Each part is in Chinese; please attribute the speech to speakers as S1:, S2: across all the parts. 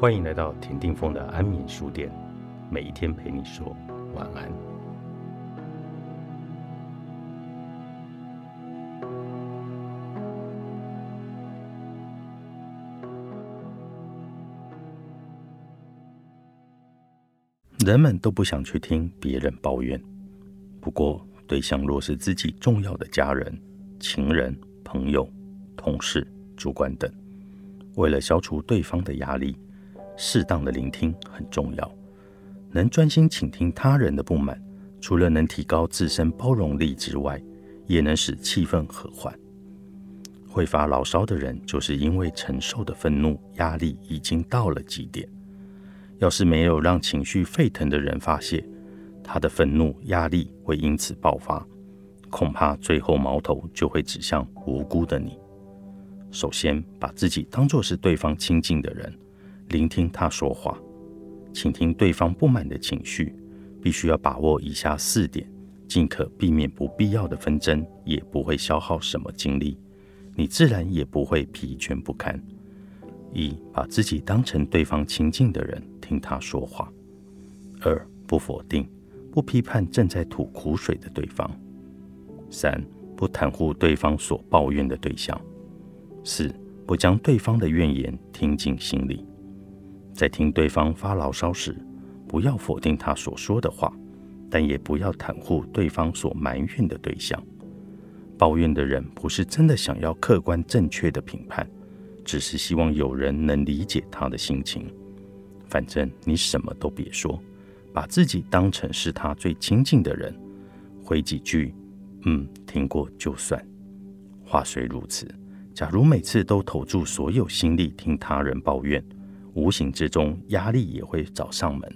S1: 欢迎来到田定峰的安眠书店，每一天陪你说晚安。人们都不想去听别人抱怨，不过对象若是自己重要的家人、情人、朋友、同事、主管等，为了消除对方的压力，适当的聆听很重要。能专心倾听他人的不满，除了能提高自身包容力之外，也能使气氛和缓。会发牢骚的人，就是因为承受的愤怒压力已经到了极点。要是没有让情绪沸腾的人发泄，他的愤怒压力会因此爆发，恐怕最后矛头就会指向无辜的你。首先，把自己当作是对方亲近的人，聆听他说话，倾听对方不满的情绪。必须要把握以下四点，尽可避免不必要的纷争，也不会消耗什么精力，你自然也不会疲倦不堪。一，把自己当成对方亲近的人。听他说话。二，不否定、不批判正在吐苦水的对方。三，不袒护对方所抱怨的对象。四，不将对方的怨言听进心里。在听对方发牢骚时，不要否定他所说的话，但也不要袒护对方所埋怨的对象。抱怨的人不是真的想要客观正确的评判，只是希望有人能理解他的心情。反正你什么都别说，把自己当成是他最亲近的人，回几句“嗯，听过就算”。话虽如此，假如每次都投注所有心力听他人抱怨，无形之中压力也会找上门。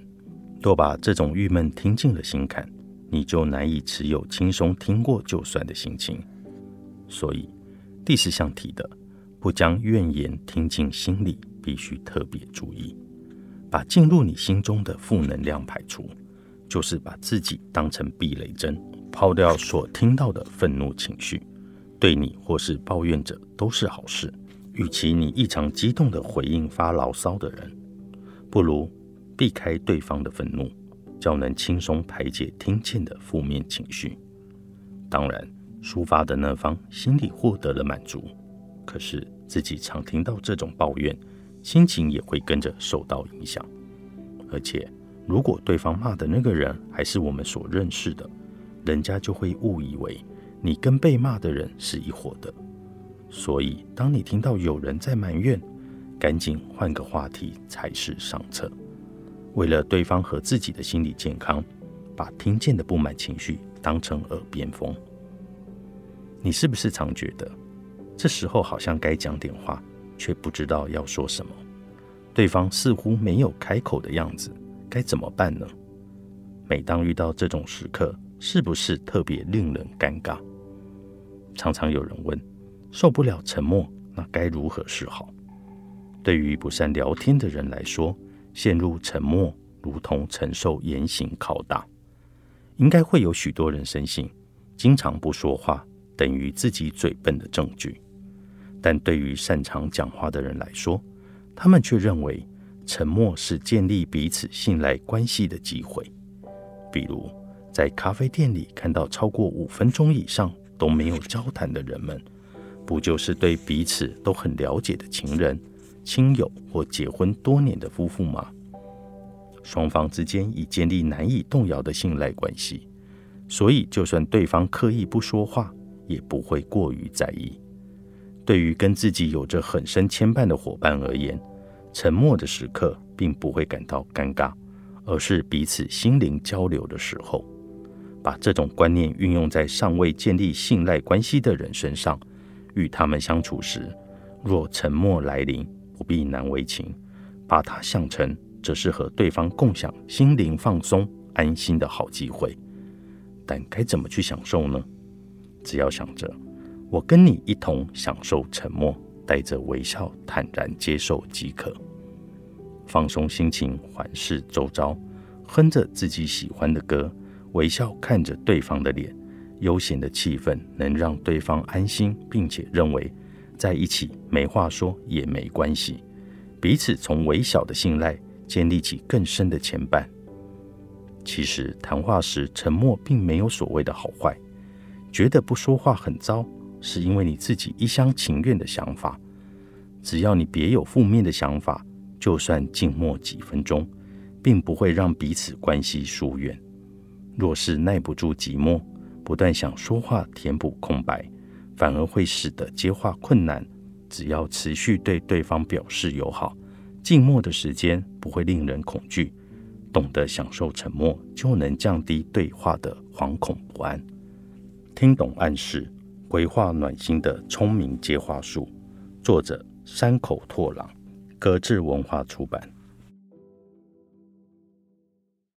S1: 若把这种郁闷听进了心坎，你就难以持有轻松听过就算的心情。所以第四项提的，不将怨言听进心里，必须特别注意。把进入你心中的负能量排除，就是把自己当成避雷针，抛掉所听到的愤怒情绪。对你或是抱怨者都是好事。与其你异常激动的回应发牢骚的人，不如避开对方的愤怒，较能轻松排解听见的负面情绪。当然，抒发的那方心里获得了满足，可是自己常听到这种抱怨。心情也会跟着受到影响，而且如果对方骂的那个人还是我们所认识的，人家就会误以为你跟被骂的人是一伙的。所以，当你听到有人在埋怨，赶紧换个话题才是上策。为了对方和自己的心理健康，把听见的不满情绪当成耳边风。你是不是常觉得这时候好像该讲点话？却不知道要说什么，对方似乎没有开口的样子，该怎么办呢？每当遇到这种时刻，是不是特别令人尴尬？常常有人问：受不了沉默，那该如何是好？对于不善聊天的人来说，陷入沉默如同承受严刑拷打。应该会有许多人深信，经常不说话等于自己嘴笨的证据。但对于擅长讲话的人来说，他们却认为沉默是建立彼此信赖关系的机会。比如，在咖啡店里看到超过五分钟以上都没有交谈的人们，不就是对彼此都很了解的情人、亲友或结婚多年的夫妇吗？双方之间已建立难以动摇的信赖关系，所以就算对方刻意不说话，也不会过于在意。对于跟自己有着很深牵绊的伙伴而言，沉默的时刻并不会感到尴尬，而是彼此心灵交流的时候。把这种观念运用在尚未建立信赖关系的人身上，与他们相处时，若沉默来临，不必难为情，把它想成这是和对方共享心灵放松、安心的好机会。但该怎么去享受呢？只要想着。我跟你一同享受沉默，带着微笑坦然接受即可。放松心情，环视周遭，哼着自己喜欢的歌，微笑看着对方的脸，悠闲的气氛能让对方安心，并且认为在一起没话说也没关系。彼此从微小的信赖建立起更深的牵绊。其实谈话时沉默并没有所谓的好坏，觉得不说话很糟，是因为你自己一厢情愿的想法。只要你别有负面的想法，就算静默几分钟，并不会让彼此关系疏远。若是耐不住寂寞，不断想说话填补空白，反而会使得接话困难。只要持续对对方表示友好，静默的时间不会令人恐惧。懂得享受沉默，就能降低对话的惶恐不安。听懂暗示，回话暖心的聪明接话术。作者：山口拓郎，格致文化出版。